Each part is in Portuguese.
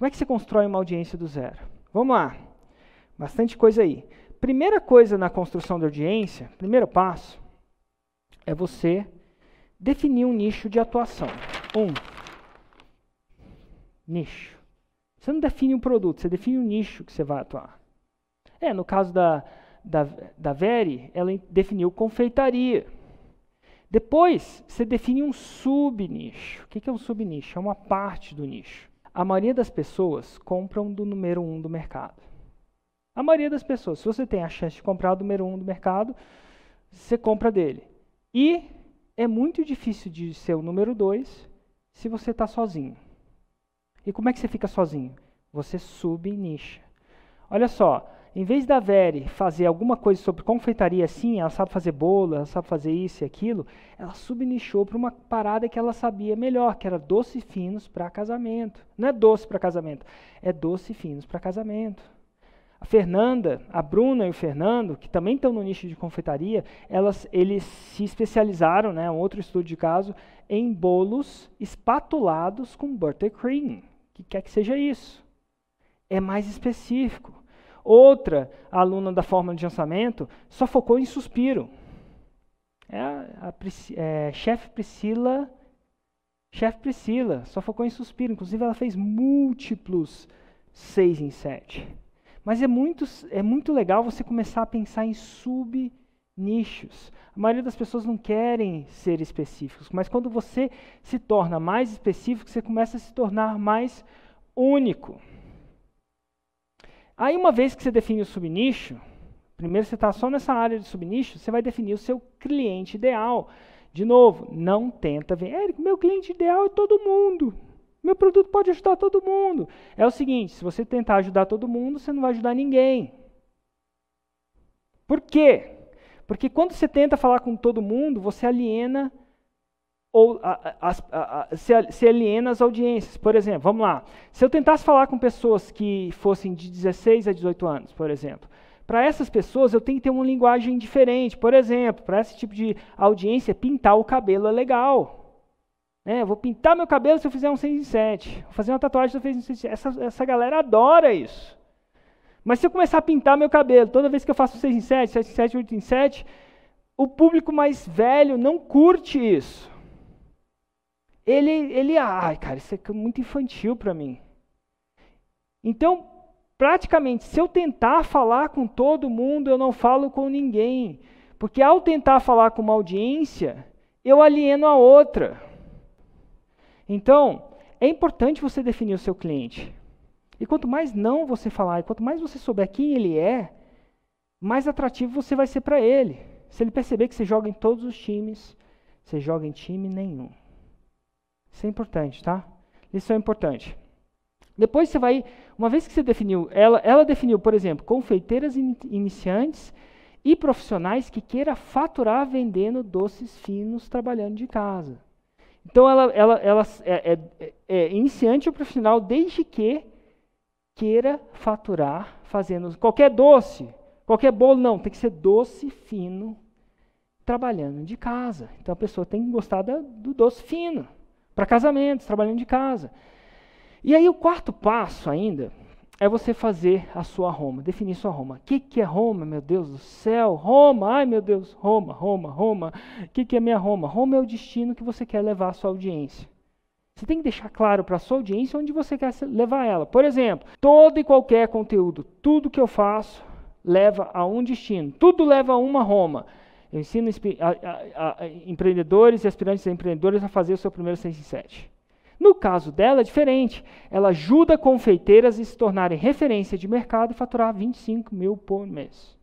Como é que você constrói uma audiência do zero? Vamos lá. Bastante coisa aí. Primeira coisa na construção da audiência, primeiro passo, é você definir um nicho de atuação. Um, nicho. Você não define um produto, você define um nicho que você vai atuar. É, no caso da, da, da Veri, ela definiu confeitaria. Depois, você define um subnicho. O que é um subnicho? É uma parte do nicho. A maioria das pessoas compram do número um do mercado. A maioria das pessoas. Se você tem a chance de comprar o número um do mercado, você compra dele. E é muito difícil de ser o número dois se você está sozinho. E como é que você fica sozinho? Você subnicha. Olha só, em vez da Veri fazer alguma coisa sobre confeitaria assim, ela sabe fazer bolo, ela sabe fazer isso e aquilo, ela subnichou para uma parada que ela sabia melhor, que era doce finos para casamento. Não é doce para casamento, é doce finos para casamento. A Fernanda, a Bruna e o Fernando, que também estão no nicho de confeitaria, elas, eles se especializaram, né, um outro estudo de caso, em bolos espatulados com buttercream. O que quer que seja isso? É mais específico. Outra aluna da fórmula de lançamento só focou em suspiro. É a, a é, chefe Priscila, chefe Priscila, só focou em suspiro. Inclusive ela fez múltiplos seis em sete. Mas é muito, é muito legal você começar a pensar em subnichos. A maioria das pessoas não querem ser específicos, mas quando você se torna mais específico, você começa a se tornar mais único. Aí, uma vez que você define o subnicho, primeiro você está só nessa área de subnicho, você vai definir o seu cliente ideal. De novo, não tenta ver, Érico, meu cliente ideal é todo mundo. Meu produto pode ajudar todo mundo. É o seguinte: se você tentar ajudar todo mundo, você não vai ajudar ninguém. Por quê? Porque quando você tenta falar com todo mundo, você aliena ou a, a, a, se, se aliena as audiências. Por exemplo, vamos lá. Se eu tentasse falar com pessoas que fossem de 16 a 18 anos, por exemplo, para essas pessoas eu tenho que ter uma linguagem diferente. Por exemplo, para esse tipo de audiência, pintar o cabelo é legal. É, eu vou pintar meu cabelo se eu fizer um 6 em 7. Vou fazer uma tatuagem se eu fizer um 6 em 7. Essa, essa galera adora isso. Mas se eu começar a pintar meu cabelo toda vez que eu faço um 6 em 7, 7 em 7, 8 em 7, o público mais velho não curte isso ele, ele, ai, cara, isso é muito infantil para mim. Então, praticamente, se eu tentar falar com todo mundo, eu não falo com ninguém. Porque ao tentar falar com uma audiência, eu alieno a outra. Então, é importante você definir o seu cliente. E quanto mais não você falar, e quanto mais você souber quem ele é, mais atrativo você vai ser para ele. Se ele perceber que você joga em todos os times, você joga em time nenhum. Isso é importante, tá? Lição importante. Depois você vai, uma vez que você definiu, ela, ela definiu, por exemplo, confeiteiras in, iniciantes e profissionais que queira faturar vendendo doces finos trabalhando de casa. Então ela, ela, ela é, é, é iniciante ou profissional desde que queira faturar fazendo qualquer doce, qualquer bolo, não, tem que ser doce fino trabalhando de casa. Então a pessoa tem que gostar da, do doce fino para casamentos, trabalhando de casa. E aí o quarto passo ainda é você fazer a sua Roma, definir sua Roma. O que, que é Roma, meu Deus do céu? Roma, ai meu Deus, Roma, Roma, Roma. O que, que é minha Roma? Roma é o destino que você quer levar a sua audiência. Você tem que deixar claro para a sua audiência onde você quer levar ela. Por exemplo, todo e qualquer conteúdo, tudo que eu faço leva a um destino. Tudo leva a uma Roma. Eu ensino a, a, a, empreendedores e aspirantes a empreendedores a fazer o seu primeiro 6 em 7. No caso dela é diferente. Ela ajuda confeiteiras a se tornarem referência de mercado e faturar 25 mil por mês.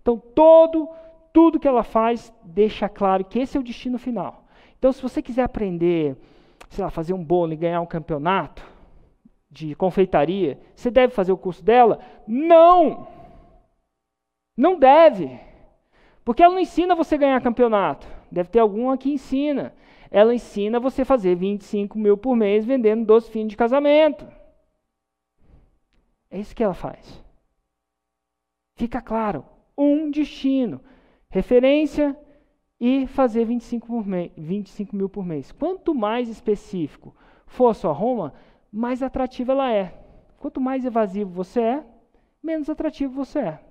Então, todo, tudo que ela faz deixa claro que esse é o destino final. Então, se você quiser aprender, sei lá, fazer um bolo e ganhar um campeonato de confeitaria, você deve fazer o curso dela? Não! Não deve. Porque ela não ensina você a ganhar campeonato. Deve ter algum que ensina. Ela ensina você fazer 25 mil por mês vendendo doce finos de casamento. É isso que ela faz. Fica claro. Um destino. Referência e fazer 25, por 25 mil por mês. Quanto mais específico for a sua Roma, mais atrativa ela é. Quanto mais evasivo você é, menos atrativo você é.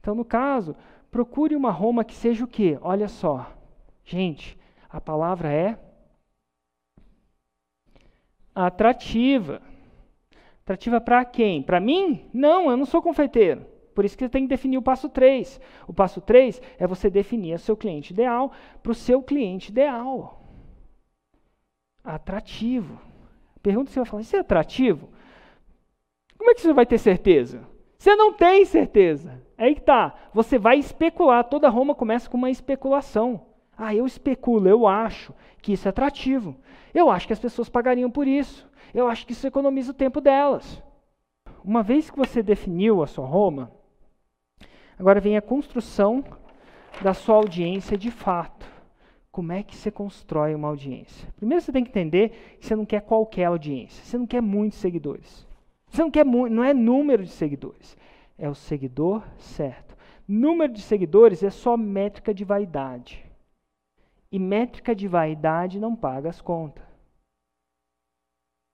Então, no caso, procure uma Roma que seja o quê? Olha só. Gente, a palavra é atrativa. Atrativa para quem? Para mim? Não, eu não sou confeiteiro. Por isso que você tem que definir o passo 3. O passo 3 é você definir o seu cliente ideal para o seu cliente ideal. Atrativo. Pergunta se você vai falar, isso é atrativo? Como é que você vai ter certeza? Você não tem certeza. Aí que tá. Você vai especular. Toda Roma começa com uma especulação. Ah, eu especulo, eu acho que isso é atrativo. Eu acho que as pessoas pagariam por isso. Eu acho que isso economiza o tempo delas. Uma vez que você definiu a sua Roma, agora vem a construção da sua audiência de fato. Como é que você constrói uma audiência? Primeiro você tem que entender que você não quer qualquer audiência. Você não quer muitos seguidores. Você não quer não é número de seguidores, é o seguidor certo. Número de seguidores é só métrica de vaidade. E métrica de vaidade não paga as contas.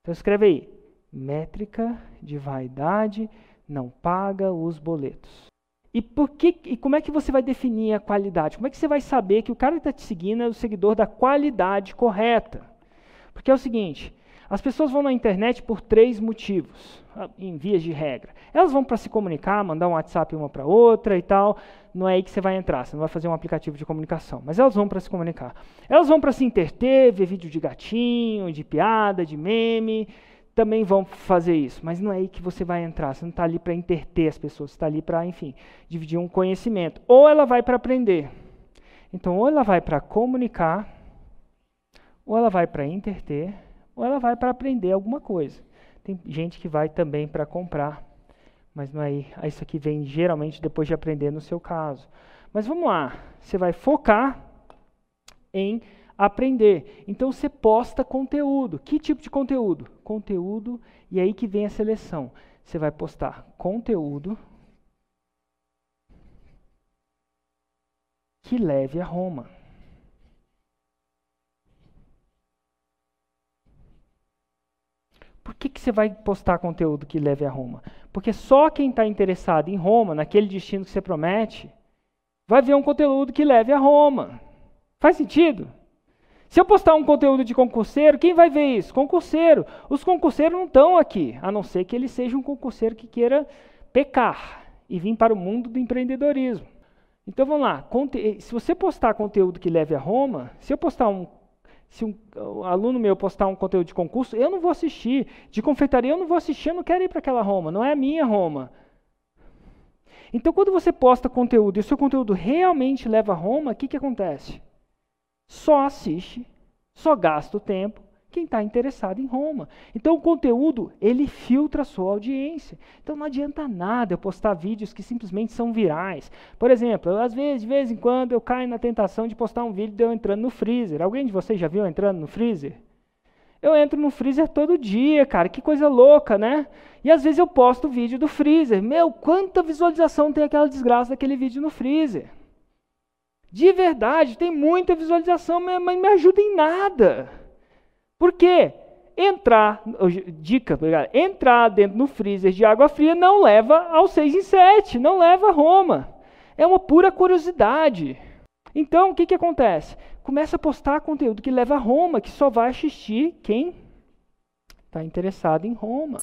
Então escreve aí: métrica de vaidade não paga os boletos. E, por que, e como é que você vai definir a qualidade? Como é que você vai saber que o cara que está te seguindo é o seguidor da qualidade correta? Porque é o seguinte: as pessoas vão na internet por três motivos, ah, em vias de regra. Elas vão para se comunicar, mandar um WhatsApp uma para outra e tal. Não é aí que você vai entrar, você não vai fazer um aplicativo de comunicação. Mas elas vão para se comunicar. Elas vão para se interter, ver vídeo de gatinho, de piada, de meme. Também vão fazer isso, mas não é aí que você vai entrar. Você não está ali para interter as pessoas, você está ali para, enfim, dividir um conhecimento. Ou ela vai para aprender. Então, ou ela vai para comunicar, ou ela vai para interter, ou ela vai para aprender alguma coisa. Tem gente que vai também para comprar, mas não é aí. Isso aqui vem geralmente depois de aprender no seu caso. Mas vamos lá, você vai focar em aprender. Então você posta conteúdo. Que tipo de conteúdo? Conteúdo, e aí que vem a seleção. Você vai postar conteúdo que leve a Roma. Por que, que você vai postar conteúdo que leve a Roma? Porque só quem está interessado em Roma, naquele destino que você promete, vai ver um conteúdo que leve a Roma. Faz sentido? Se eu postar um conteúdo de concurseiro, quem vai ver isso? Concurseiro. Os concurseiros não estão aqui, a não ser que ele seja um concurseiro que queira pecar e vir para o mundo do empreendedorismo. Então vamos lá. Se você postar conteúdo que leve a Roma, se eu postar um se um, aluno meu postar um conteúdo de concurso, eu não vou assistir. De confeitaria eu não vou assistir, eu não quero ir para aquela Roma, não é a minha Roma. Então, quando você posta conteúdo e o seu conteúdo realmente leva a Roma, o que, que acontece? Só assiste, só gasta o tempo quem está interessado em Roma. Então o conteúdo, ele filtra a sua audiência. Então não adianta nada eu postar vídeos que simplesmente são virais. Por exemplo, às vezes, de vez em quando, eu caio na tentação de postar um vídeo de eu entrando no freezer. Alguém de vocês já viu eu entrando no freezer? Eu entro no freezer todo dia, cara, que coisa louca, né? E às vezes eu posto vídeo do freezer. Meu, quanta visualização tem aquela desgraça daquele vídeo no freezer. De verdade, tem muita visualização, mas não me ajuda em nada. Por quê? Entrar, dica, entrar dentro do freezer de água fria não leva ao 6 em 7, não leva a Roma. É uma pura curiosidade. Então, o que, que acontece? Começa a postar conteúdo que leva a Roma, que só vai assistir quem está interessado em Roma.